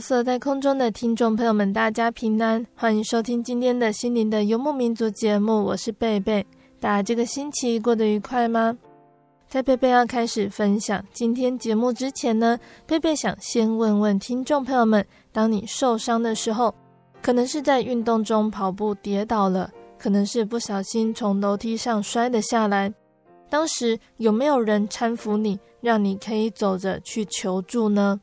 所有在空中的听众朋友们，大家平安，欢迎收听今天的心灵的游牧民族节目，我是贝贝。大家这个星期过得愉快吗？在贝贝要开始分享今天节目之前呢，贝贝想先问问听众朋友们：当你受伤的时候，可能是在运动中跑步跌倒了，可能是不小心从楼梯上摔了下来，当时有没有人搀扶你，让你可以走着去求助呢？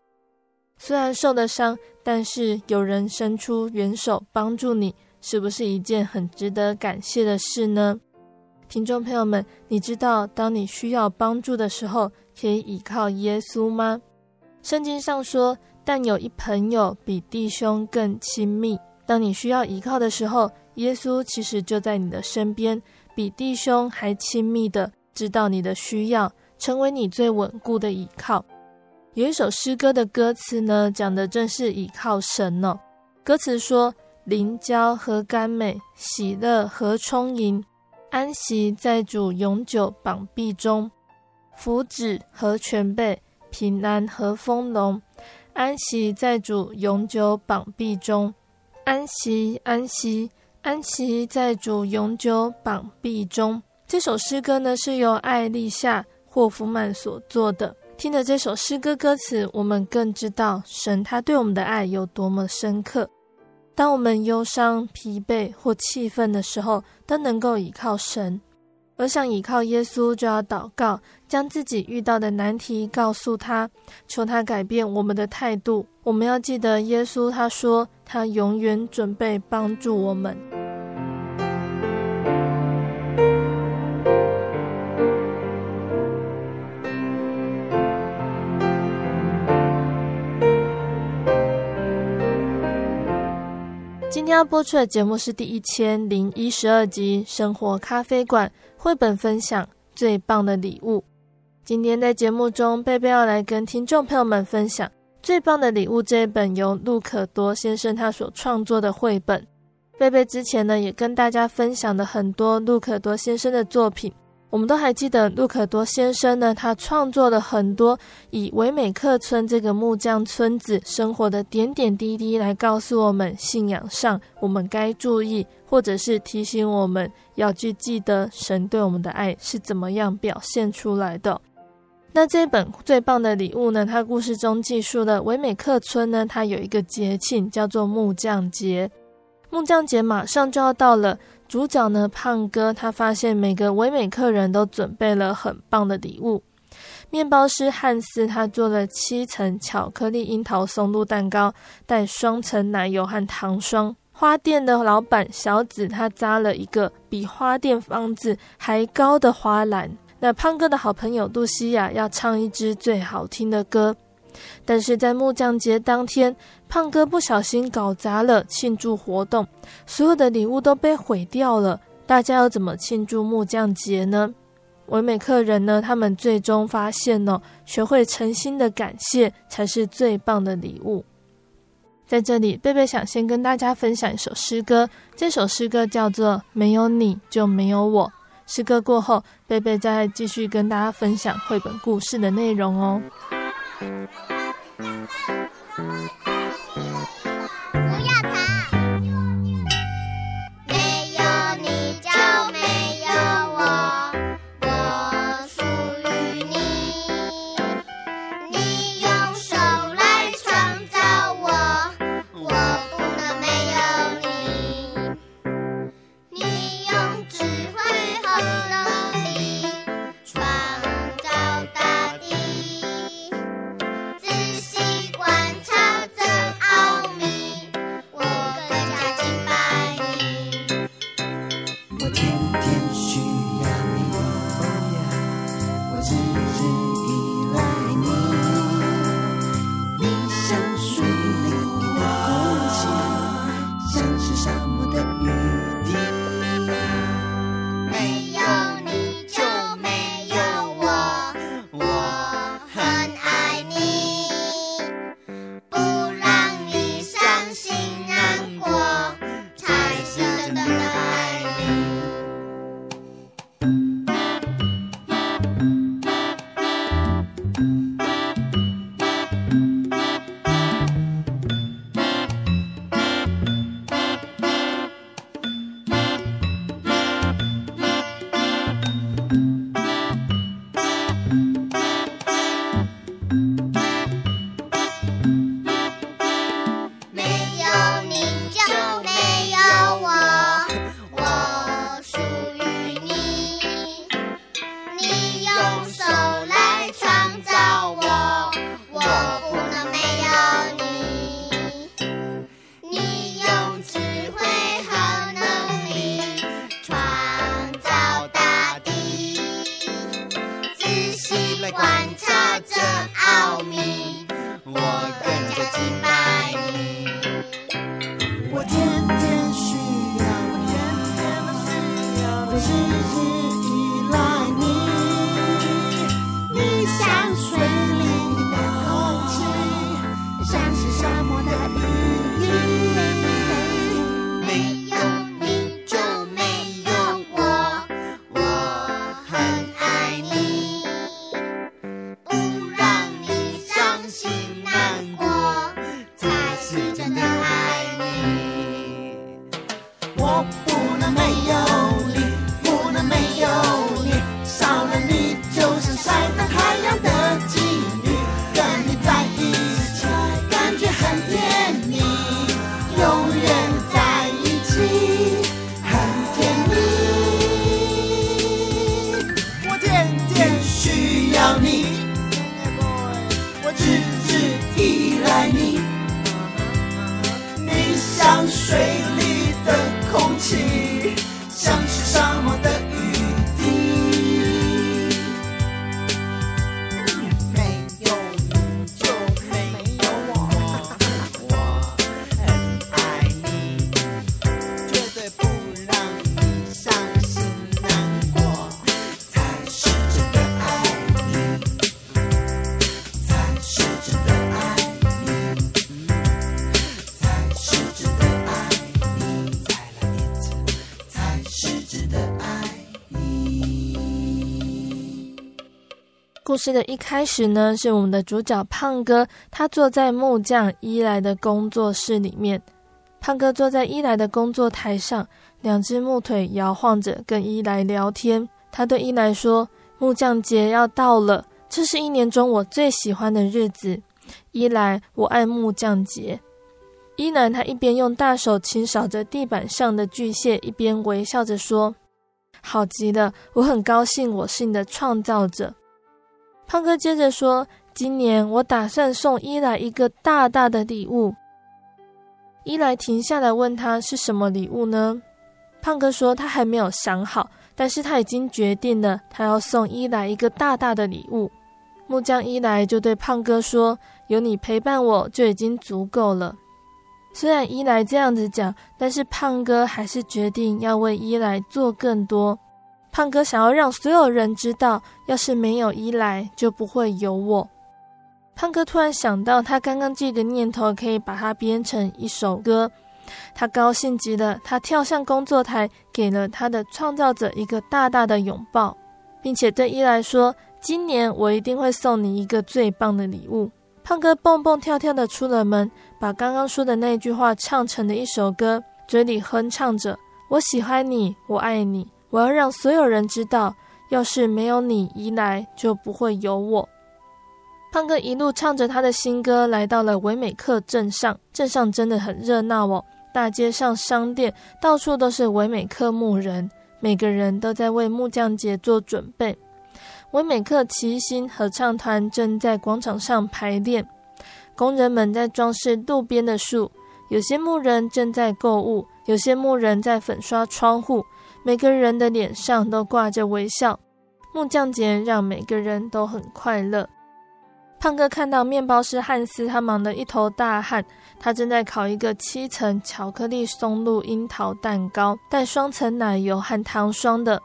虽然受了伤，但是有人伸出援手帮助你，是不是一件很值得感谢的事呢？听众朋友们，你知道当你需要帮助的时候，可以依靠耶稣吗？圣经上说：“但有一朋友比弟兄更亲密。”当你需要依靠的时候，耶稣其实就在你的身边，比弟兄还亲密的知道你的需要，成为你最稳固的依靠。有一首诗歌的歌词呢，讲的正是倚靠神哦。歌词说：“灵交何甘美，喜乐何充盈，安息在主永久膀臂中，福祉何全备，平安何丰隆，安息在主永久膀臂中，安息安息安息在主永久膀臂中。”这首诗歌呢，是由艾丽夏霍夫曼所作的。听着这首诗歌歌词，我们更知道神他对我们的爱有多么深刻。当我们忧伤、疲惫或气愤的时候，都能够依靠神；而想依靠耶稣，就要祷告，将自己遇到的难题告诉他，求他改变我们的态度。我们要记得，耶稣他说，他永远准备帮助我们。今天要播出的节目是第一千零一十二集《生活咖啡馆》绘本分享最棒的礼物。今天在节目中，贝贝要来跟听众朋友们分享最棒的礼物这一本由路可多先生他所创作的绘本。贝贝之前呢，也跟大家分享了很多路可多先生的作品。我们都还记得路可多先生呢，他创作了很多以维美克村这个木匠村子生活的点点滴滴来告诉我们信仰上我们该注意，或者是提醒我们要去记得神对我们的爱是怎么样表现出来的。那这本最棒的礼物呢，它故事中记述的维美克村呢，它有一个节庆叫做木匠节，木匠节马上就要到了。主角呢，胖哥，他发现每个唯美客人都准备了很棒的礼物。面包师汉斯他做了七层巧克力樱桃松露蛋糕，带双层奶油和糖霜。花店的老板小紫他扎了一个比花店房子还高的花篮。那胖哥的好朋友露西亚要唱一支最好听的歌。但是在木匠节当天，胖哥不小心搞砸了庆祝活动，所有的礼物都被毁掉了。大家要怎么庆祝木匠节呢？唯美客人呢？他们最终发现呢，学会诚心的感谢才是最棒的礼物。在这里，贝贝想先跟大家分享一首诗歌，这首诗歌叫做《没有你就没有我》。诗歌过后，贝贝再继续跟大家分享绘本故事的内容哦。Thank you. 事的一开始呢，是我们的主角胖哥，他坐在木匠伊莱的工作室里面。胖哥坐在伊莱的工作台上，两只木腿摇晃着，跟伊莱聊天。他对伊莱说：“木匠节要到了，这是一年中我最喜欢的日子。伊莱，我爱木匠节。”伊莱他一边用大手轻扫着地板上的巨蟹，一边微笑着说：“好极了，我很高兴我是你的创造者。”胖哥接着说：“今年我打算送伊莱一个大大的礼物。”伊莱停下来问他是什么礼物呢？胖哥说他还没有想好，但是他已经决定了，他要送伊莱一个大大的礼物。木匠伊莱就对胖哥说：“有你陪伴我就已经足够了。”虽然伊莱这样子讲，但是胖哥还是决定要为伊莱做更多。胖哥想要让所有人知道，要是没有伊莱，就不会有我。胖哥突然想到，他刚刚这个念头可以把它编成一首歌。他高兴极了，他跳上工作台，给了他的创造者一个大大的拥抱，并且对伊莱说：“今年我一定会送你一个最棒的礼物。”胖哥蹦蹦跳跳的出了门，把刚刚说的那句话唱成了一首歌，嘴里哼唱着：“我喜欢你，我爱你，我要让所有人知道，要是没有你，一来就不会有我。”胖哥一路唱着他的新歌，来到了维美克镇上。镇上真的很热闹哦。大街上、商店到处都是维美克牧人，每个人都在为木匠节做准备。维美克齐心合唱团正在广场上排练，工人们在装饰路边的树，有些牧人正在购物，有些牧人在粉刷窗户，每个人的脸上都挂着微笑。木匠节让每个人都很快乐。胖哥看到面包师汉斯，他忙得一头大汗。他正在烤一个七层巧克力松露樱桃蛋糕，带双层奶油和糖霜的。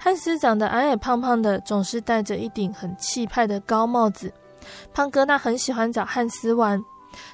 汉斯长得矮矮胖胖的，总是戴着一顶很气派的高帽子。胖哥那很喜欢找汉斯玩。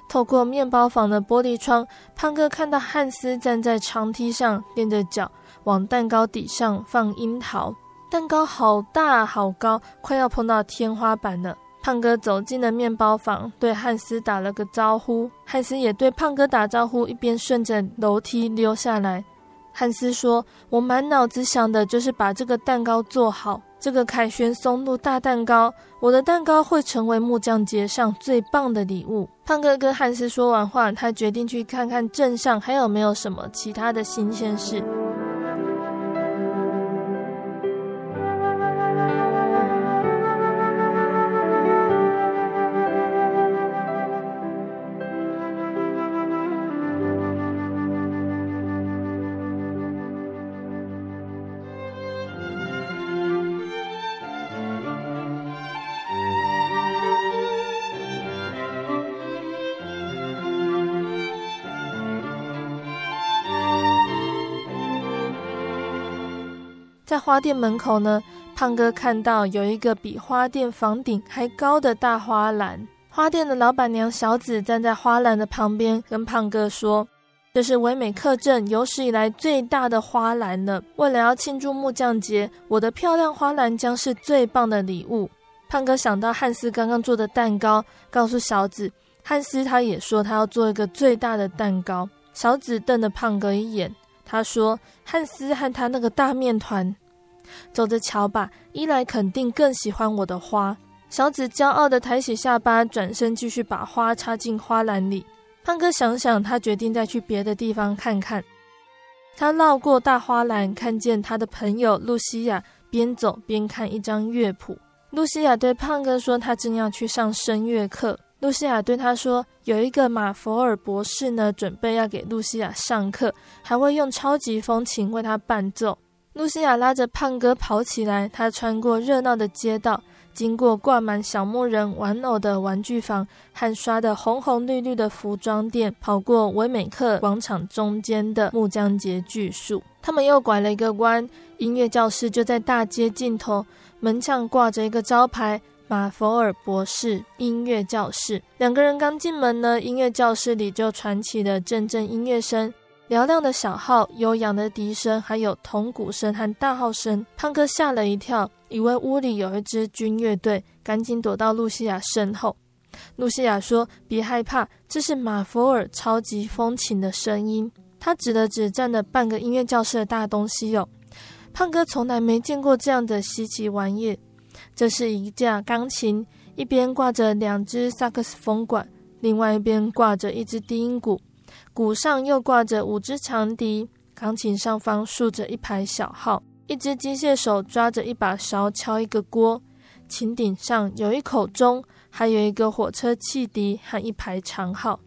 透过面包房的玻璃窗，胖哥看到汉斯站在长梯上，踮着脚往蛋糕底上放樱桃。蛋糕好大好高，快要碰到天花板了。胖哥走进了面包房，对汉斯打了个招呼。汉斯也对胖哥打招呼，一边顺着楼梯溜下来。汉斯说：“我满脑子想的就是把这个蛋糕做好，这个凯旋松露大蛋糕，我的蛋糕会成为木匠节上最棒的礼物。”胖哥跟汉斯说完话，他决定去看看镇上还有没有什么其他的新鲜事。花店门口呢，胖哥看到有一个比花店房顶还高的大花篮。花店的老板娘小紫站在花篮的旁边，跟胖哥说：“这是唯美客镇有史以来最大的花篮了。为了要庆祝木匠节，我的漂亮花篮将是最棒的礼物。”胖哥想到汉斯刚刚做的蛋糕，告诉小紫，汉斯他也说他要做一个最大的蛋糕。小紫瞪了胖哥一眼，他说：“汉斯和他那个大面团。”走着瞧吧，伊莱肯定更喜欢我的花。小紫骄傲地抬起下巴，转身继续把花插进花篮里。胖哥想想，他决定再去别的地方看看。他绕过大花篮，看见他的朋友露西亚边走边看一张乐谱。露西亚对胖哥说：“他正要去上声乐课。”露西亚对他说：“有一个马佛尔博士呢，准备要给露西亚上课，还会用超级风琴为他伴奏。”露西亚拉着胖哥跑起来，他穿过热闹的街道，经过挂满小木人玩偶的玩具房和刷得红红绿绿的服装店，跑过维美克广场中间的木匠节巨树。他们又拐了一个弯，音乐教室就在大街尽头，门上挂着一个招牌：“马佛尔博士音乐教室。”两个人刚进门呢，音乐教室里就传起了阵阵音乐声。嘹亮的小号、悠扬的笛声，还有铜鼓声和大号声，胖哥吓了一跳，以为屋里有一支军乐队，赶紧躲到露西亚身后。露西亚说：“别害怕，这是马佛尔超级风琴的声音。”他指了指占了半个音乐教室的大东西哟。胖哥从来没见过这样的稀奇玩意，这是一架钢琴，一边挂着两只萨克斯风管，另外一边挂着一只低音鼓。鼓上又挂着五支长笛，钢琴上方竖着一排小号，一只机械手抓着一把勺敲一个锅，琴顶上有一口钟，还有一个火车汽笛和一排长号。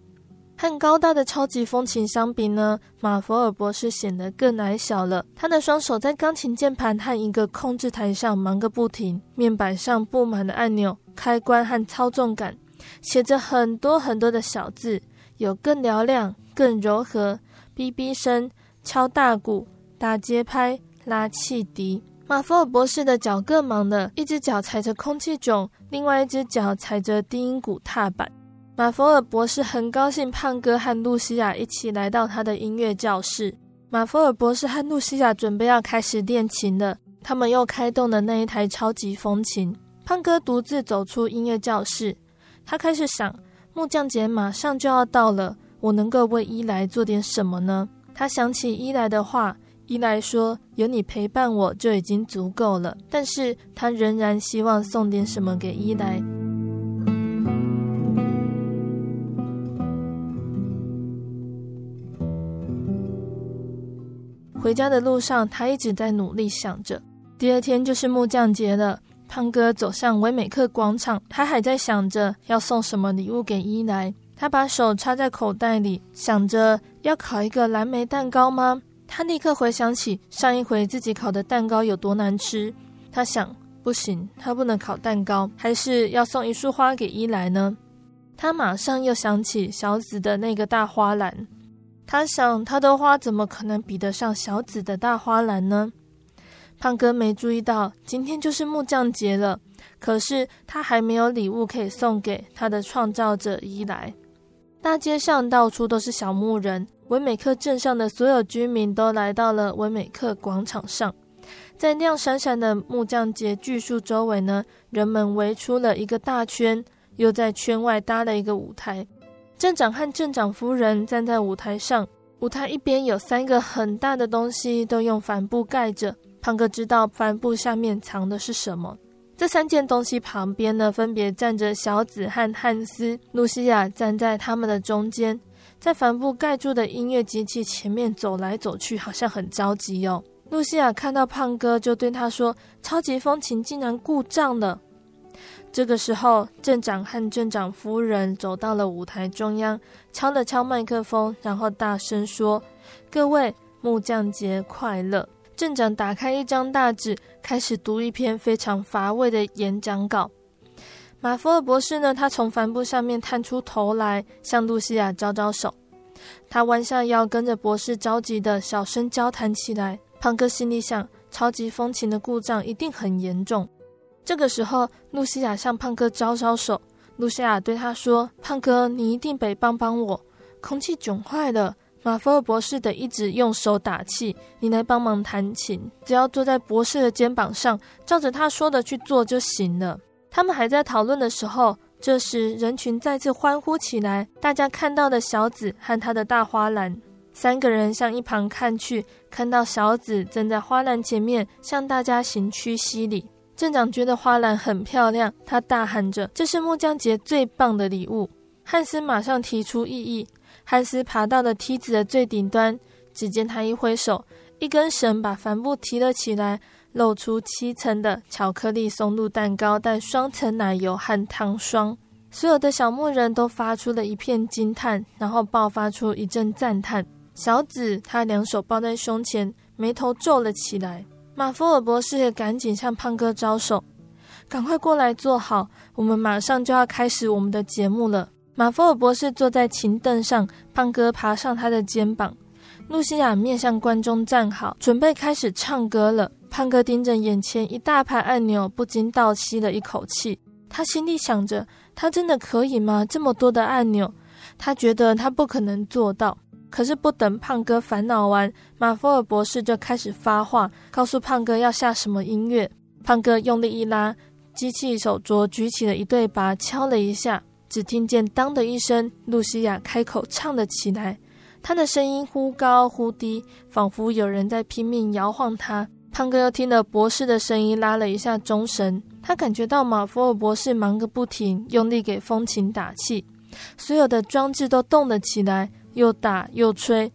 和高大的超级风琴相比呢，马佛尔博士显得更矮小了。他的双手在钢琴键盘和一个控制台上忙个不停，面板上布满了按钮、开关和操纵杆，写着很多很多的小字，有更嘹亮。更柔和，哔哔声，敲大鼓，打节拍，拉汽笛。马福尔博士的脚更忙了，一只脚踩着空气踵，另外一只脚踩着低音鼓踏板。马福尔博士很高兴，胖哥和露西亚一起来到他的音乐教室。马福尔博士和露西亚准备要开始练琴了，他们又开动了那一台超级风琴。胖哥独自走出音乐教室，他开始想：木匠节马上就要到了，我能够为伊莱做点什么呢？他想起伊莱的话。伊莱说：“有你陪伴我就已经足够了。”但是他仍然希望送点什么给伊莱。回家的路上，他一直在努力想着。第二天就是木匠节了，胖哥走向维美克广场，他还在想着要送什么礼物给伊莱。他把手插在口袋里，想着要烤一个蓝莓蛋糕吗？他立刻回想起上一回自己烤的蛋糕有多难吃，他想，不行，他不能烤蛋糕，还是要送一束花给伊莱呢？他马上又想起小紫的那个大花篮，他想，他的花怎么可能比得上小紫的大花篮呢？胖哥没注意到今天就是木匠节了，可是他还没有礼物可以送给他的创造者伊莱。大街上到处都是小木人。维美克镇上的所有居民都来到了维美克广场上，在亮闪闪的木匠节巨树周围呢，人们围出了一个大圈，又在圈外搭了一个舞台。镇长和镇长夫人站在舞台上，舞台一边有三个很大的东西，都用帆布盖着。胖哥知道帆布下面藏的是什么。这三件东西旁边呢，分别站着小紫和汉斯，露西亚站在他们的中间。在帆布盖住的音乐机器前面走来走去，好像很着急哦。露西亚看到胖哥，就对他说：“超级风琴竟然故障了。”这个时候，镇长和镇长夫人走到了舞台中央，敲了敲麦克风，然后大声说：“各位，木匠节快乐！”镇长打开一张大纸，开始读一篇非常乏味的演讲稿。马福尔博士呢？他从帆布上面探出头来，向露西亚招招手。他弯下腰，跟着博士着急的小声交谈起来。胖哥心里想：超级风琴的故障一定很严重。这个时候，露西亚向胖哥招招手。露西亚对他说：“胖哥，你一定得帮帮我，空气窘坏了。马福尔博士得一直用手打气，你来帮忙弹琴。只要坐在博士的肩膀上，照着他说的去做就行了。”他们还在讨论的时候，这时人群再次欢呼起来。大家看到的小紫和她的大花篮，三个人向一旁看去，看到小紫正在花篮前面向大家行屈膝礼。镇长觉得花篮很漂亮，他大喊着：“这是木匠节最棒的礼物！”汉斯马上提出异议。汉斯爬到了梯子的最顶端，只见他一挥手，一根绳把帆布提了起来。露出七层的巧克力松露蛋糕，带双层奶油和糖霜。所有的小木人都发出了一片惊叹，然后爆发出一阵赞叹。小紫她两手抱在胸前，眉头皱了起来。马福尔博士也赶紧向胖哥招手：“赶快过来坐好，我们马上就要开始我们的节目了。”马福尔博士坐在琴凳上，胖哥爬上他的肩膀。露西亚面向观众站好，准备开始唱歌了。胖哥盯着眼前一大排按钮，不禁倒吸了一口气。他心里想着：他真的可以吗？这么多的按钮，他觉得他不可能做到。可是不等胖哥烦恼完，马福尔博士就开始发话，告诉胖哥要下什么音乐。胖哥用力一拉，机器手镯举起了一对鈸，敲了一下，只听见当的一声，露西亚开口唱了起来。她的声音忽高忽低，仿佛有人在拼命摇晃她。胖哥又听了博士的声音，拉了一下钟绳。他感觉到马福尔博士忙个不停，用力给风琴打气，所有的装置都动了起来，又打又吹。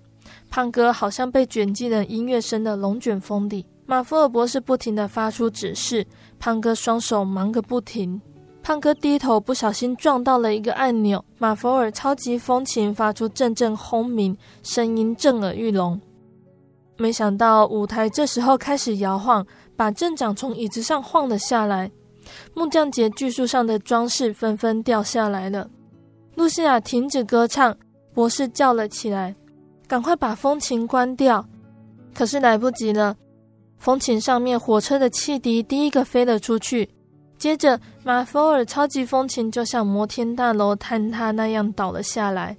胖哥好像被卷进了音乐声的龙卷风里。马福尔博士不停地发出指示，胖哥双手忙个不停。胖哥低头不小心撞到了一个按钮，马福尔超级风琴发出阵阵轰鸣，声音震耳欲聋。没想到舞台这时候开始摇晃，把镇长从椅子上晃了下来。木匠节巨树上的装饰纷纷掉下来了。露西亚停止歌唱，博士叫了起来：“赶快把风琴关掉！”可是来不及了，风琴上面火车的汽笛第一个飞了出去，接着马佛尔超级风琴就像摩天大楼坍塌那样倒了下来。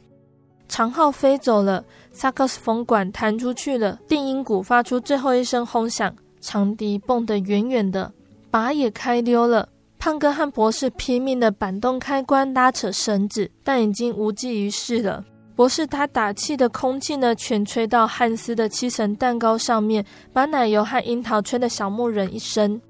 长号飞走了，萨克斯风管弹出去了，定音鼓发出最后一声轰响，长笛蹦得远远的，拔也开溜了。胖哥和博士拼命地扳动开关，拉扯绳子，但已经无济于事了。博士他打气的空气呢，全吹到汉斯的七层蛋糕上面，把奶油和樱桃吹得小木人一身。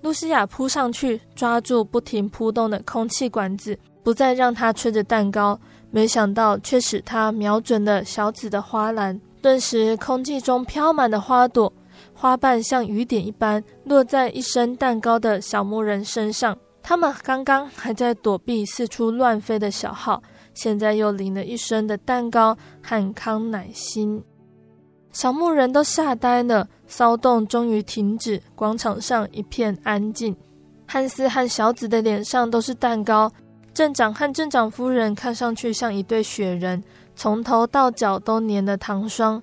露西亚扑上去，抓住不停扑动的空气管子，不再让它吹着蛋糕。没想到，却使它瞄准了小紫的花篮，顿时空气中飘满了花朵，花瓣像雨点一般落在一身蛋糕的小木人身上。他们刚刚还在躲避四处乱飞的小号，现在又淋了一身的蛋糕和康乃馨。小木人都吓呆了，骚动终于停止，广场上一片安静。汉斯和小紫的脸上都是蛋糕。镇长和镇长夫人看上去像一对雪人，从头到脚都粘了糖霜。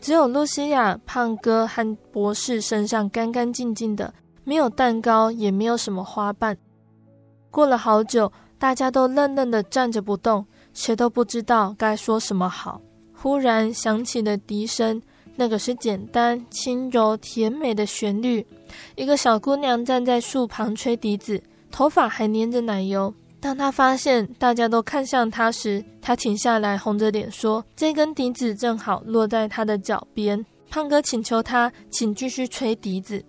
只有露西亚、胖哥和博士身上干干净净的，没有蛋糕，也没有什么花瓣。过了好久，大家都愣愣地站着不动，谁都不知道该说什么好。忽然响起了笛声，那个是简单、轻柔、甜美的旋律。一个小姑娘站在树旁吹笛子，头发还粘着奶油。当她发现大家都看向她时，她停下来，红着脸说：“这根笛子正好落在她的脚边。”胖哥请求她，请继续吹笛子。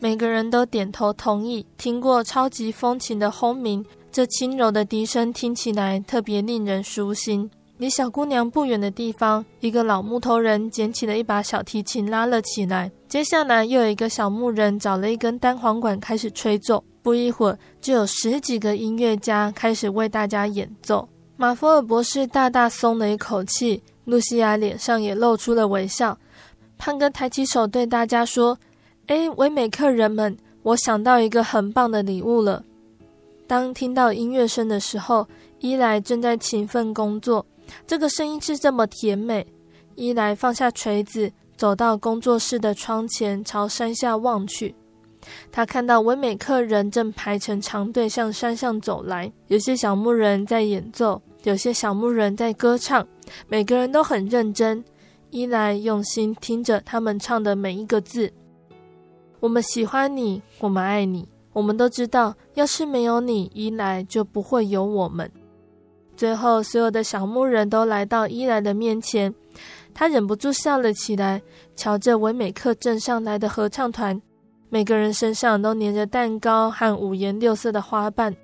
每个人都点头同意。听过超级风琴的轰鸣，这轻柔的笛声听起来特别令人舒心。离小姑娘不远的地方，一个老木头人捡起了一把小提琴，拉了起来。接下来，又有一个小木人找了一根单簧管，开始吹奏。不一会儿，就有十几个音乐家开始为大家演奏。马佛尔博士大大松了一口气，露西亚脸上也露出了微笑。胖哥抬起手对大家说：“哎，唯美客人们，我想到一个很棒的礼物了。”当听到音乐声的时候，伊莱正在勤奋工作。这个声音是这么甜美。伊莱放下锤子，走到工作室的窗前，朝山下望去。他看到维美客人正排成长队向山上走来，有些小木人在演奏，有些小木人在歌唱，每个人都很认真。伊莱用心听着他们唱的每一个字。我们喜欢你，我们爱你，我们都知道，要是没有你，伊莱就不会有我们。最后，所有的小木人都来到伊莱的面前，他忍不住笑了起来，瞧着维美克镇上来的合唱团。每个人身上都粘着蛋糕和五颜六色的花瓣，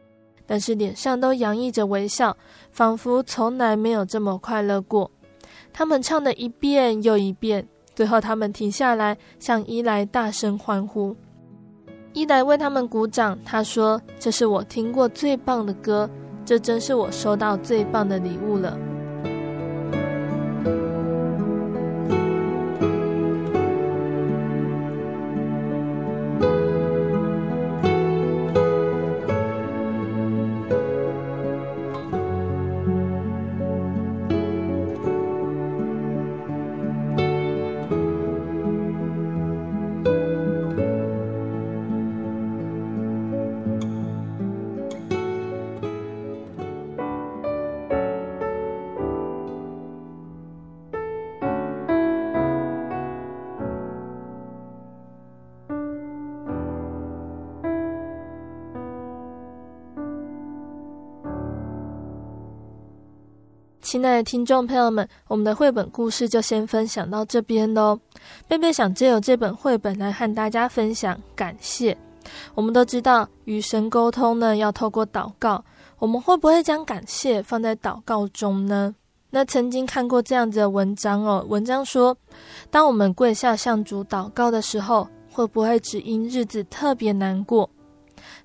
但是脸上都洋溢着微笑，仿佛从来没有这么快乐过。他们唱了一遍又一遍，最后他们停下来，向伊莱大声欢呼。伊莱为他们鼓掌，他说：“这是我听过最棒的歌，这真是我收到最棒的礼物了。”爱的听众朋友们，我们的绘本故事就先分享到这边喽。贝贝想借由这本绘本来和大家分享感谢。我们都知道与神沟通呢，要透过祷告。我们会不会将感谢放在祷告中呢？那曾经看过这样子的文章哦，文章说，当我们跪下向主祷告的时候，会不会只因日子特别难过？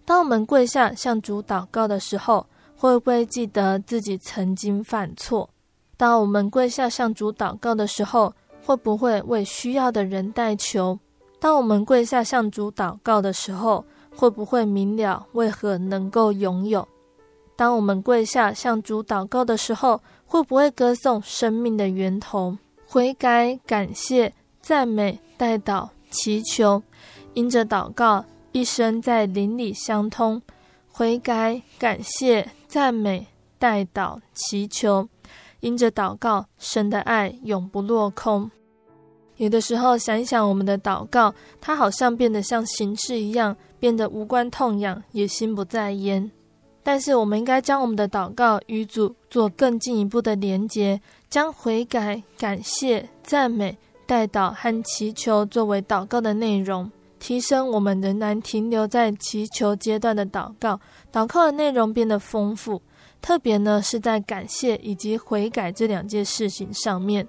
当我们跪下向主祷告的时候，会不会记得自己曾经犯错？当我们跪下向主祷告的时候，会不会为需要的人代求？当我们跪下向主祷告的时候，会不会明了为何能够拥有？当我们跪下向主祷告的时候，会不会歌颂生命的源头？悔改、感谢、赞美、代祷，祈求，因着祷告，一生在灵里相通；悔改、感谢、赞美、代祷、祈求，因着祷告，神的爱永不落空。有的时候想一想，我们的祷告，它好像变得像形式一样，变得无关痛痒，也心不在焉。但是，我们应该将我们的祷告与主做更进一步的连结，将悔改、感谢、赞美、代祷和祈求作为祷告的内容，提升我们仍然停留在祈求阶段的祷告。祷告的内容变得丰富，特别呢是在感谢以及悔改这两件事情上面。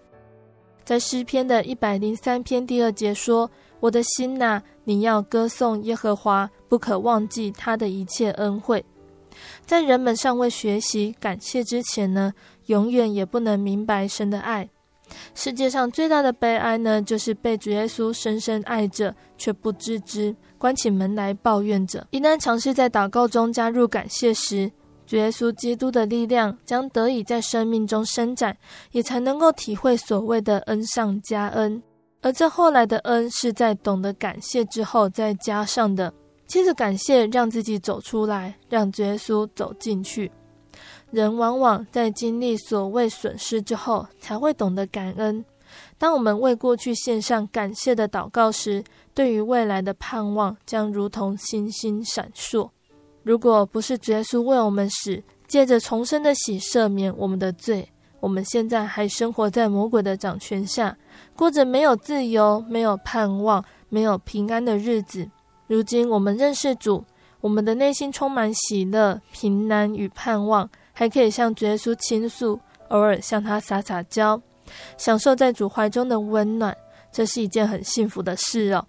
在诗篇的一百零三篇第二节说：“我的心呐，你要歌颂耶和华，不可忘记他的一切恩惠。”在人们尚未学习感谢之前呢，永远也不能明白神的爱。世界上最大的悲哀呢，就是被主耶稣深深爱着却不自知，关起门来抱怨着。一旦尝试在祷告中加入感谢时，主耶稣基督的力量将得以在生命中伸展，也才能够体会所谓的恩上加恩。而这后来的恩是在懂得感谢之后再加上的。接着感谢，让自己走出来，让主耶稣走进去。人往往在经历所谓损失之后，才会懂得感恩。当我们为过去献上感谢的祷告时，对于未来的盼望将如同星星闪烁。如果不是主耶稣为我们死，借着重生的喜赦免我们的罪，我们现在还生活在魔鬼的掌权下，过着没有自由、没有盼望、没有平安的日子。如今我们认识主，我们的内心充满喜乐、平安与盼望，还可以向主耶稣倾诉，偶尔向他撒撒娇，享受在主怀中的温暖，这是一件很幸福的事哦。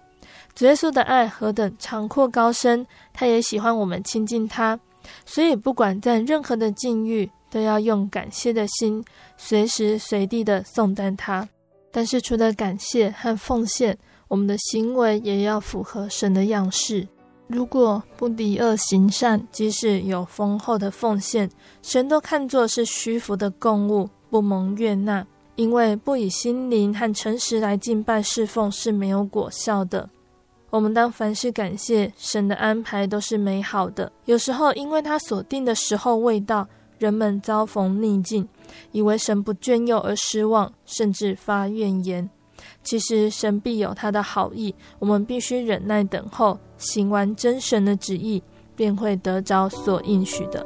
主耶稣的爱何等长阔高深，他也喜欢我们亲近他，所以不管在任何的境遇，都要用感谢的心，随时随地的颂赞他。但是除了感谢和奉献，我们的行为也要符合神的样式。如果不离恶行善，即使有丰厚的奉献，神都看作是虚浮的供物，不蒙悦纳，因为不以心灵和诚实来敬拜侍奉是没有果效的。我们当凡事感谢，神的安排都是美好的。有时候，因为他所定的时候未到，人们遭逢逆境，以为神不眷佑而失望，甚至发怨言。其实，神必有他的好意，我们必须忍耐等候，行完真神的旨意，便会得着所应许的。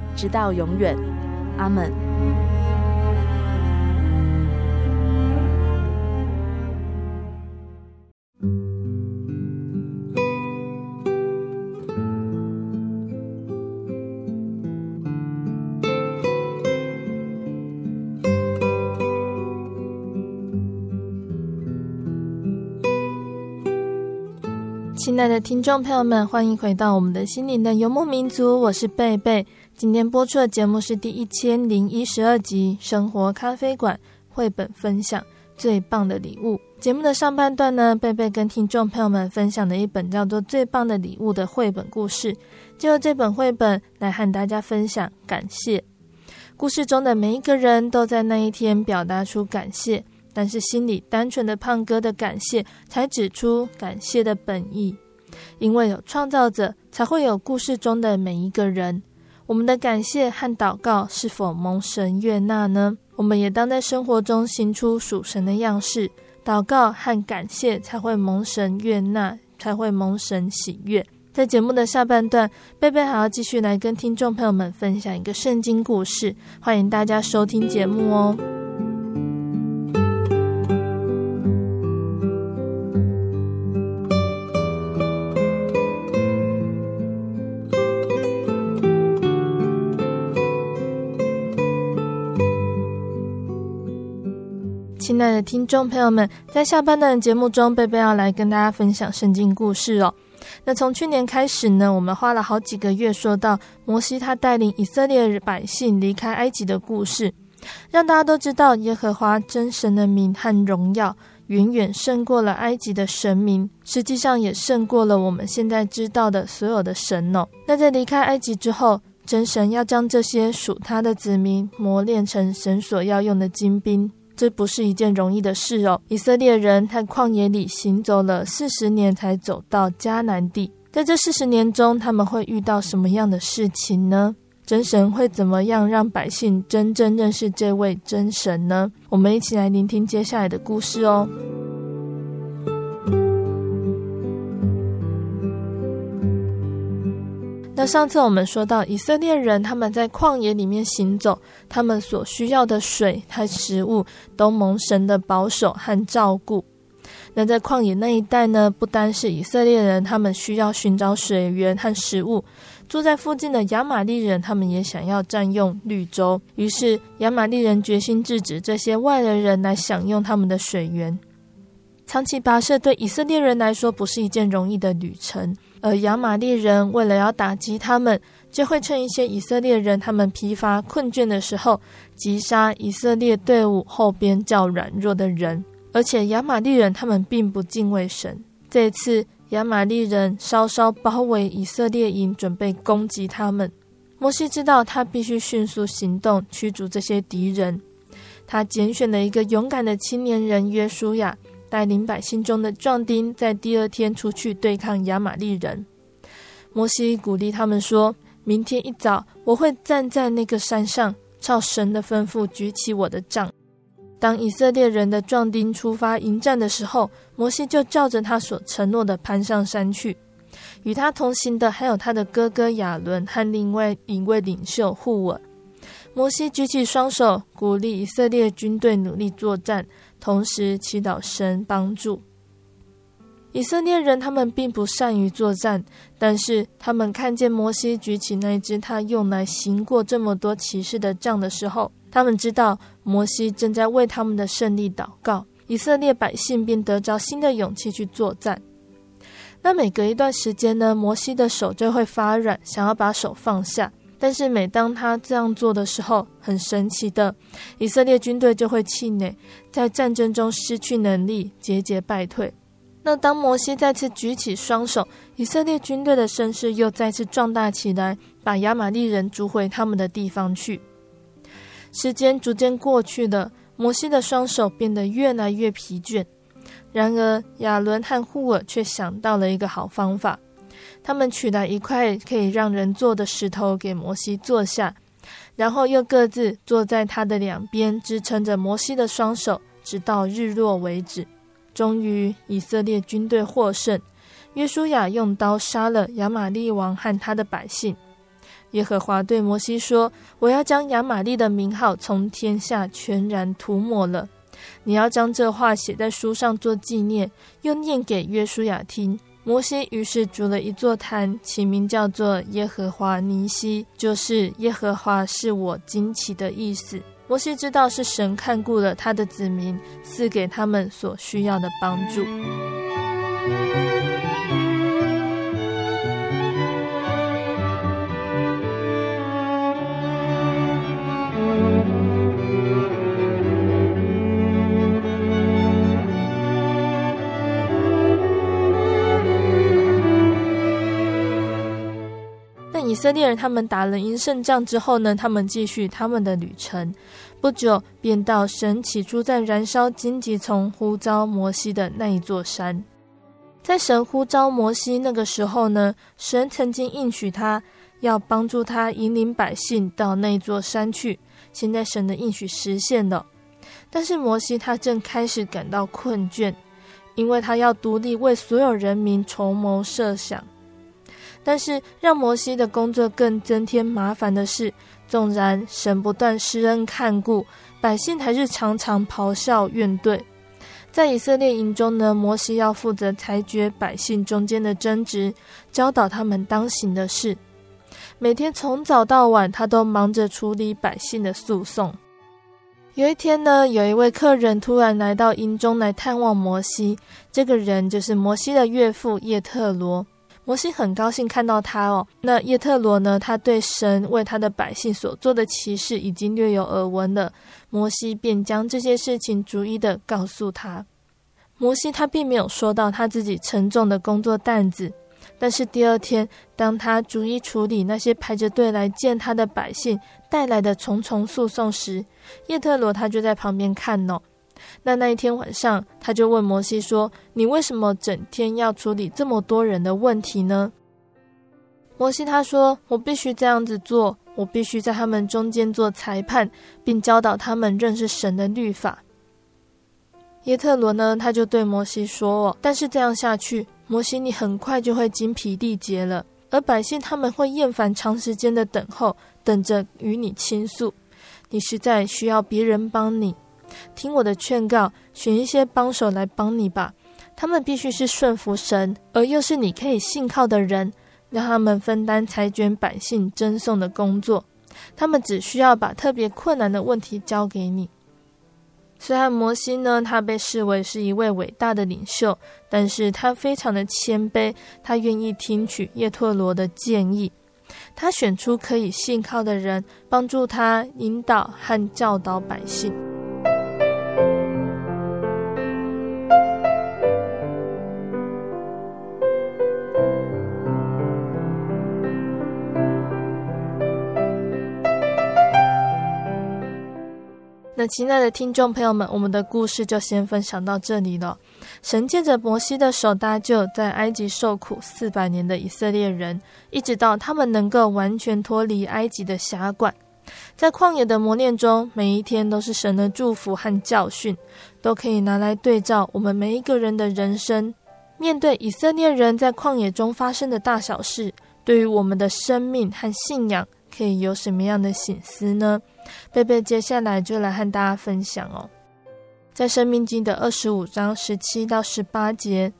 直到永远，阿门。亲爱的听众朋友们，欢迎回到我们的心灵的游牧民族，我是贝贝。今天播出的节目是第一千零一十二集《生活咖啡馆》绘本分享最棒的礼物。节目的上半段呢，贝贝跟听众朋友们分享了一本叫做《最棒的礼物》的绘本故事，就由这本绘本来和大家分享感谢。故事中的每一个人都在那一天表达出感谢，但是心里单纯的胖哥的感谢，才指出感谢的本意。因为有创造者，才会有故事中的每一个人。我们的感谢和祷告是否蒙神悦纳呢？我们也当在生活中行出属神的样式，祷告和感谢才会蒙神悦纳，才会蒙神喜悦。在节目的下半段，贝贝还要继续来跟听众朋友们分享一个圣经故事，欢迎大家收听节目哦。的听众朋友们，在下半段节目中，贝贝要来跟大家分享圣经故事哦。那从去年开始呢，我们花了好几个月说到摩西他带领以色列百姓离开埃及的故事，让大家都知道耶和华真神的名和荣耀远远胜过了埃及的神明，实际上也胜过了我们现在知道的所有的神哦。那在离开埃及之后，真神要将这些属他的子民磨练成神所要用的精兵。这不是一件容易的事哦。以色列人在旷野里行走了四十年，才走到迦南地。在这四十年中，他们会遇到什么样的事情呢？真神会怎么样让百姓真正认识这位真神呢？我们一起来聆听接下来的故事哦。那上次我们说到，以色列人他们在旷野里面行走，他们所需要的水和食物都蒙神的保守和照顾。那在旷野那一带呢，不单是以色列人，他们需要寻找水源和食物，住在附近的亚玛力人，他们也想要占用绿洲。于是亚玛力人决心制止这些外来人来享用他们的水源。长期跋涉对以色列人来说不是一件容易的旅程。而亚玛利人为了要打击他们，就会趁一些以色列人他们疲乏困倦的时候，击杀以色列队伍后边较软弱的人。而且亚玛利人他们并不敬畏神。这次，亚玛利人稍稍包围以色列营，准备攻击他们。摩西知道他必须迅速行动，驱逐这些敌人。他拣选了一个勇敢的青年人约书亚。带领百姓中的壮丁，在第二天出去对抗亚玛力人。摩西鼓励他们说：“明天一早，我会站在那个山上，照神的吩咐举起我的杖。当以色列人的壮丁出发迎战的时候，摩西就照着他所承诺的攀上山去。与他同行的还有他的哥哥亚伦和另外一位领袖户珥。摩西举起双手，鼓励以色列军队努力作战。”同时祈祷神帮助。以色列人他们并不善于作战，但是他们看见摩西举起那只他用来行过这么多骑士的杖的时候，他们知道摩西正在为他们的胜利祷告。以色列百姓便得着新的勇气去作战。那每隔一段时间呢，摩西的手就会发软，想要把手放下。但是每当他这样做的时候，很神奇的，以色列军队就会气馁，在战争中失去能力，节节败退。那当摩西再次举起双手，以色列军队的声势又再次壮大起来，把亚玛力人逐回他们的地方去。时间逐渐过去了，摩西的双手变得越来越疲倦。然而亚伦和户尔却想到了一个好方法，他们取来一块可以让人坐的石头给摩西坐下，然后又各自坐在他的两边，支撑着摩西的双手，直到日落为止。终于，以色列军队获胜。约书亚用刀杀了亚玛利王和他的百姓。耶和华对摩西说：“我要将亚玛利的名号从天下全然涂抹了。你要将这话写在书上做纪念，又念给约书亚听。”摩西于是筑了一座坛，起名叫做耶和华尼西，就是耶和华是我惊奇的意思。摩西知道是神看顾了他的子民，赐给他们所需要的帮助。以色列人他们打了赢胜仗之后呢，他们继续他们的旅程。不久便到神起初在燃烧荆棘丛呼召摩西的那一座山。在神呼召摩西那个时候呢，神曾经应许他要帮助他引领百姓到那座山去。现在神的应许实现了，但是摩西他正开始感到困倦，因为他要独立为所有人民筹谋设想。但是让摩西的工作更增添麻烦的是，纵然神不断施恩看顾，百姓还是常常咆哮怨怼。在以色列营中呢，摩西要负责裁决百姓中间的争执，教导他们当行的事。每天从早到晚，他都忙着处理百姓的诉讼。有一天呢，有一位客人突然来到营中来探望摩西，这个人就是摩西的岳父叶特罗。摩西很高兴看到他哦。那叶特罗呢？他对神为他的百姓所做的奇事已经略有耳闻了。摩西便将这些事情逐一的告诉他。摩西他并没有说到他自己沉重的工作担子，但是第二天，当他逐一处理那些排着队来见他的百姓带来的重重诉讼时，叶特罗他就在旁边看哦。那那一天晚上，他就问摩西说：“你为什么整天要处理这么多人的问题呢？”摩西他说：“我必须这样子做，我必须在他们中间做裁判，并教导他们认识神的律法。”耶特罗呢，他就对摩西说：“哦，但是这样下去，摩西你很快就会精疲力竭了，而百姓他们会厌烦长时间的等候，等着与你倾诉，你实在需要别人帮你。”听我的劝告，选一些帮手来帮你吧。他们必须是顺服神，而又是你可以信靠的人，让他们分担裁决百姓争送的工作。他们只需要把特别困难的问题交给你。虽然摩西呢，他被视为是一位伟大的领袖，但是他非常的谦卑，他愿意听取叶忒罗的建议，他选出可以信靠的人，帮助他引导和教导百姓。那亲爱的听众朋友们，我们的故事就先分享到这里了。神借着摩西的手搭救在埃及受苦四百年的以色列人，一直到他们能够完全脱离埃及的辖管。在旷野的磨练中，每一天都是神的祝福和教训，都可以拿来对照我们每一个人的人生。面对以色列人在旷野中发生的大小事，对于我们的生命和信仰，可以有什么样的省思呢？贝贝接下来就来和大家分享哦，在《生命经》的二十五章十七到十八节，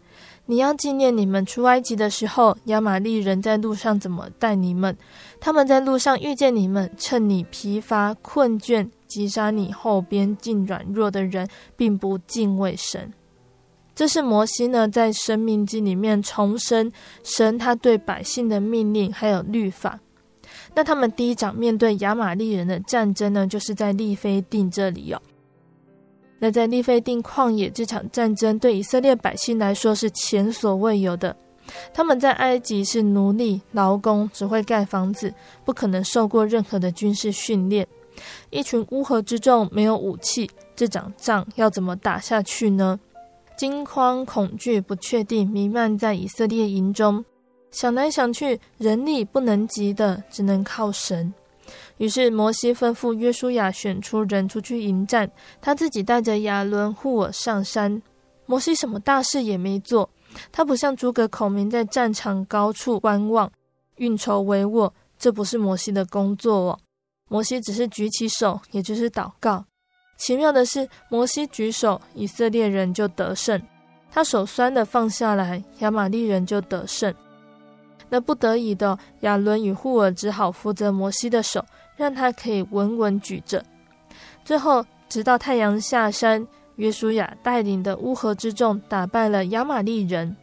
你要纪念你们出埃及的时候，亚玛力人在路上怎么待你们？他们在路上遇见你们，趁你疲乏困倦，击杀你后边竟软弱的人，并不敬畏神。这是摩西呢，在生命经里面重申神他对百姓的命令还有律法。那他们第一场面对亚玛力人的战争呢，就是在利非定这里哦。那在利非定旷野这场战争，对以色列百姓来说是前所未有的。他们在埃及是奴隶劳工，只会盖房子，不可能受过任何的军事训练。一群乌合之众，没有武器，这场仗要怎么打下去呢？惊慌、恐惧、不确定弥漫在以色列营中。想来想去，人力不能及的，只能靠神。于是摩西吩咐约书亚选出人出去迎战，他自己带着亚伦、护我上山。摩西什么大事也没做，他不像诸葛孔明在战场高处观望、运筹帷幄，这不是摩西的工作哦。摩西只是举起手，也就是祷告。奇妙的是，摩西举手，以色列人就得胜；他手酸的放下来，亚玛力人就得胜。那不得已的亚伦与户珥只好扶着摩西的手。让他可以稳稳举着。最后，直到太阳下山，约书亚带领的乌合之众打败了亚玛力人。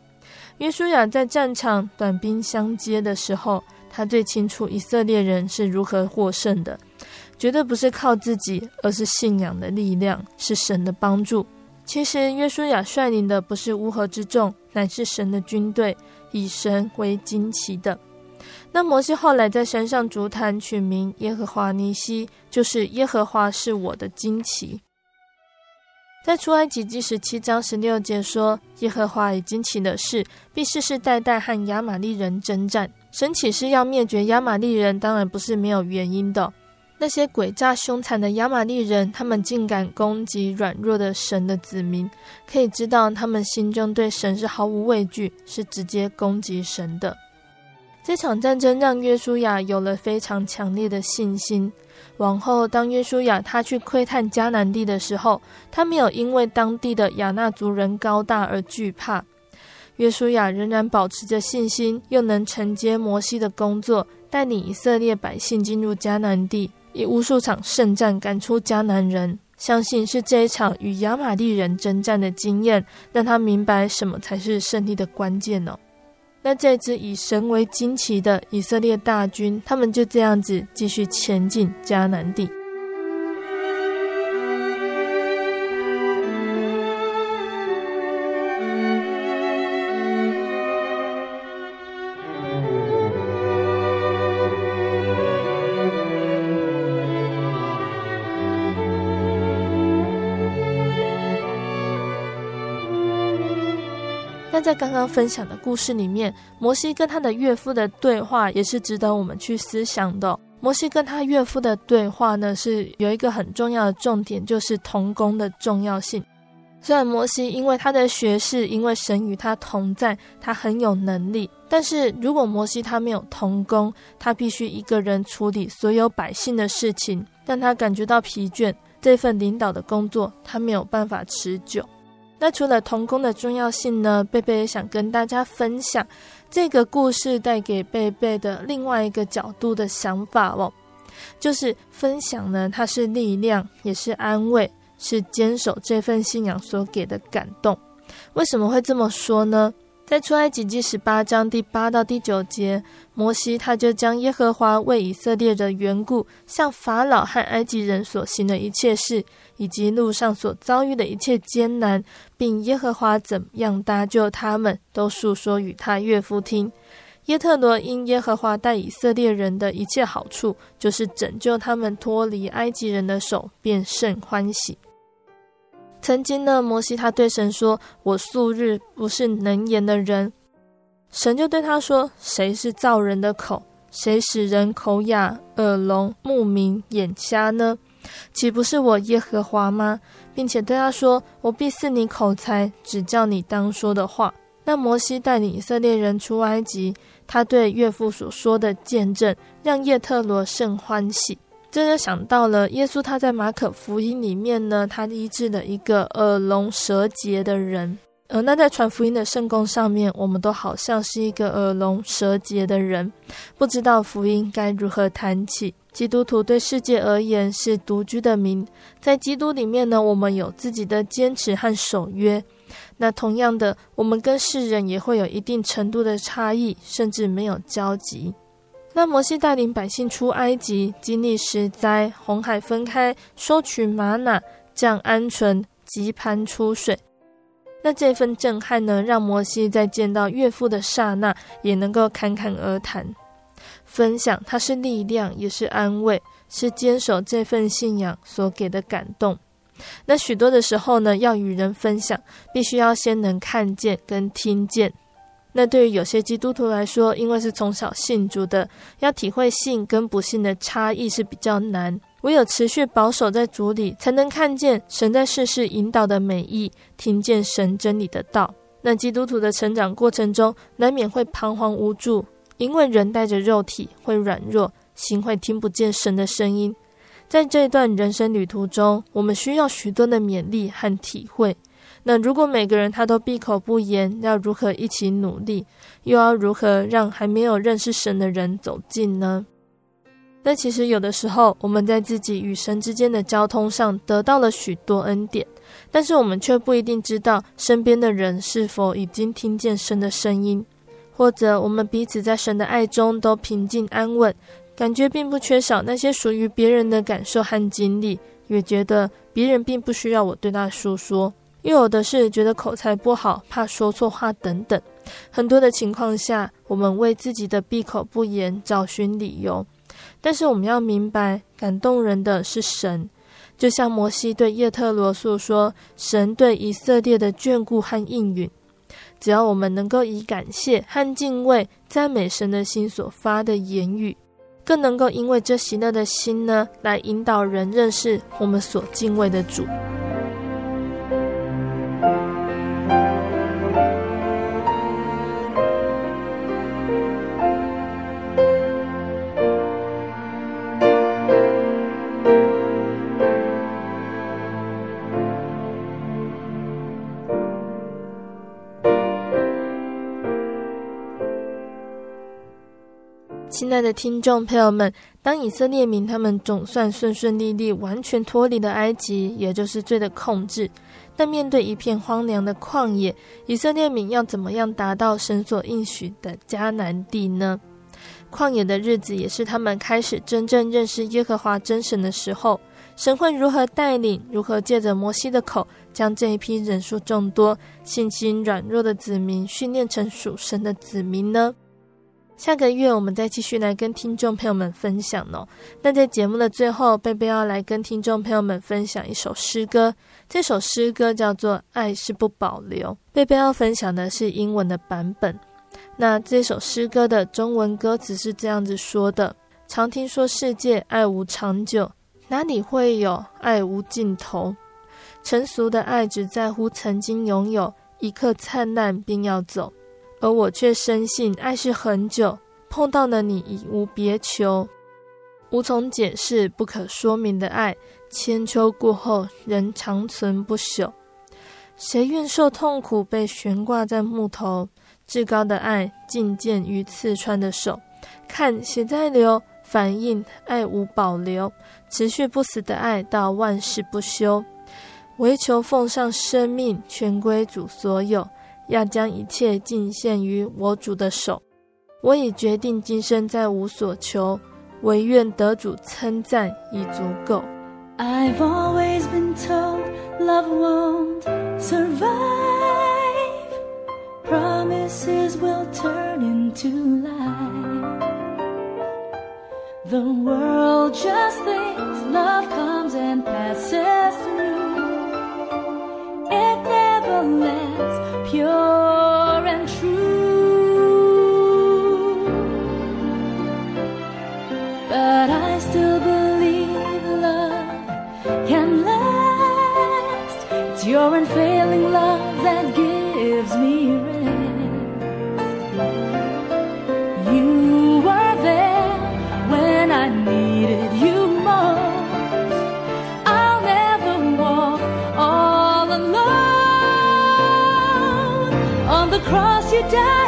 约书亚在战场短兵相接的时候，他最清楚以色列人是如何获胜的，绝对不是靠自己，而是信仰的力量，是神的帮助。其实，约书亚率领的不是乌合之众，乃是神的军队，以神为旌旗的。那摩西后来在山上竹坛，取名耶和华尼西，就是耶和华是我的旌旗。在出埃及记十七章十六节说，耶和华已经起的事，必世世代代和亚玛力人征战。神起誓要灭绝亚玛力人，当然不是没有原因的。那些诡诈凶残的亚玛力人，他们竟敢攻击软弱的神的子民，可以知道他们心中对神是毫无畏惧，是直接攻击神的。这场战争让约书亚有了非常强烈的信心。往后，当约书亚他去窥探迦南地的时候，他没有因为当地的亚衲族人高大而惧怕。约书亚仍然保持着信心，又能承接摩西的工作，带领以色列百姓进入迦南地，以无数场圣战赶出迦南人。相信是这一场与亚玛力人征战的经验，让他明白什么才是胜利的关键呢？那这支以神为旌旗的以色列大军，他们就这样子继续前进迦南地。在刚刚分享的故事里面，摩西跟他的岳父的对话也是值得我们去思想的。摩西跟他岳父的对话呢，是有一个很重要的重点，就是同工的重要性。虽然摩西因为他的学识，因为神与他同在，他很有能力，但是如果摩西他没有同工，他必须一个人处理所有百姓的事情，让他感觉到疲倦，这份领导的工作他没有办法持久。那除了同工的重要性呢，贝贝也想跟大家分享这个故事带给贝贝的另外一个角度的想法哦，就是分享呢，它是力量，也是安慰，是坚守这份信仰所给的感动。为什么会这么说呢？在出埃及记十八章第八到第九节，摩西他就将耶和华为以色列的缘故，向法老和埃及人所行的一切事，以及路上所遭遇的一切艰难，并耶和华怎样搭救他们，都述说与他岳父听。耶特罗因耶和华待以色列人的一切好处，就是拯救他们脱离埃及人的手，便甚欢喜。曾经呢，摩西他对神说：“我素日不是能言的人。”神就对他说：“谁是造人的口？谁使人口哑、耳聋、目明、眼瞎呢？岂不是我耶和华吗？”并且对他说：“我必赐你口才，指教你当说的话。”那摩西带领以色列人出埃及，他对岳父所说的见证，让叶特罗甚欢喜。这就想到了耶稣，他在马可福音里面呢，他医治了一个耳聋舌结的人。呃，那在传福音的圣工上面，我们都好像是一个耳聋舌结的人，不知道福音该如何谈起。基督徒对世界而言是独居的民，在基督里面呢，我们有自己的坚持和守约。那同样的，我们跟世人也会有一定程度的差异，甚至没有交集。那摩西带领百姓出埃及，经历十灾，红海分开，收取玛瑙，降鹌鹑，急盘出水。那这份震撼呢，让摩西在见到岳父的刹那，也能够侃侃而谈，分享它是力量，也是安慰，是坚守这份信仰所给的感动。那许多的时候呢，要与人分享，必须要先能看见跟听见。那对于有些基督徒来说，因为是从小信主的，要体会信跟不信的差异是比较难。唯有持续保守在主里，才能看见神在世事引导的美意，听见神真理的道。那基督徒的成长过程中，难免会彷徨无助，因为人带着肉体会软弱，心会听不见神的声音。在这段人生旅途中，我们需要许多的勉励和体会。那如果每个人他都闭口不言，要如何一起努力？又要如何让还没有认识神的人走近呢？那其实有的时候，我们在自己与神之间的交通上得到了许多恩典，但是我们却不一定知道身边的人是否已经听见神的声音，或者我们彼此在神的爱中都平静安稳，感觉并不缺少那些属于别人的感受和经历，也觉得别人并不需要我对他诉说，又有的是觉得口才不好，怕说错话等等，很多的情况下，我们为自己的闭口不言找寻理由。但是我们要明白，感动人的是神，就像摩西对叶特罗诉说神对以色列的眷顾和应允。只要我们能够以感谢和敬畏赞美神的心所发的言语，更能够因为这喜乐的心呢，来引导人认识我们所敬畏的主。亲爱的听众朋友们，当以色列民他们总算顺顺利利完全脱离了埃及，也就是罪的控制，但面对一片荒凉的旷野，以色列民要怎么样达到神所应许的迦南地呢？旷野的日子也是他们开始真正认识耶和华真神的时候。神会如何带领？如何借着摩西的口，将这一批人数众多、信心软弱的子民训练成属神的子民呢？下个月我们再继续来跟听众朋友们分享哦。那在节目的最后，贝贝要来跟听众朋友们分享一首诗歌。这首诗歌叫做《爱是不保留》。贝贝要分享的是英文的版本。那这首诗歌的中文歌词是这样子说的：常听说世界爱无长久，哪里会有爱无尽头？成熟的爱只在乎曾经拥有，一刻灿烂便要走。而我却深信，爱是恒久，碰到了你已无别求，无从解释、不可说明的爱，千秋过后仍长存不朽。谁愿受痛苦，被悬挂在木头？至高的爱，进见于刺穿的手，看血在流，反映爱无保留，持续不死的爱到万世不休，唯求奉上生命，全归主所有。要将一切尽献于我主的手，我已决定今生再无所求，唯愿得主称赞已足够。I've always been told love won't survive, promises will turn into lies. The world just thinks love comes and passes through, it never lasts. Pure and true, but I still believe love can last. It's your unfailing love that cross you died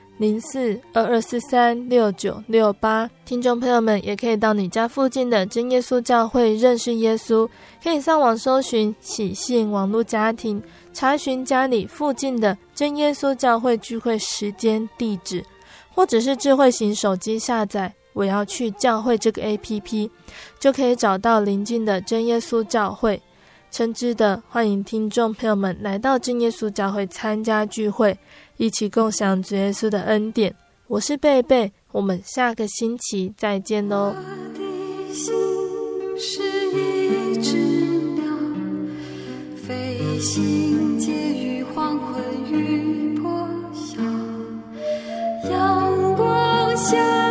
零四二二四三六九六八，听众朋友们也可以到你家附近的真耶稣教会认识耶稣，可以上网搜寻喜信网络家庭，查询家里附近的真耶稣教会聚会时间地址，或者是智慧型手机下载我要去教会这个 APP，就可以找到邻近的真耶稣教会。诚挚的欢迎听众朋友们来到真耶稣教会参加聚会。一起共享主耶稣的恩典。我是贝贝，我们下个星期再见喽。下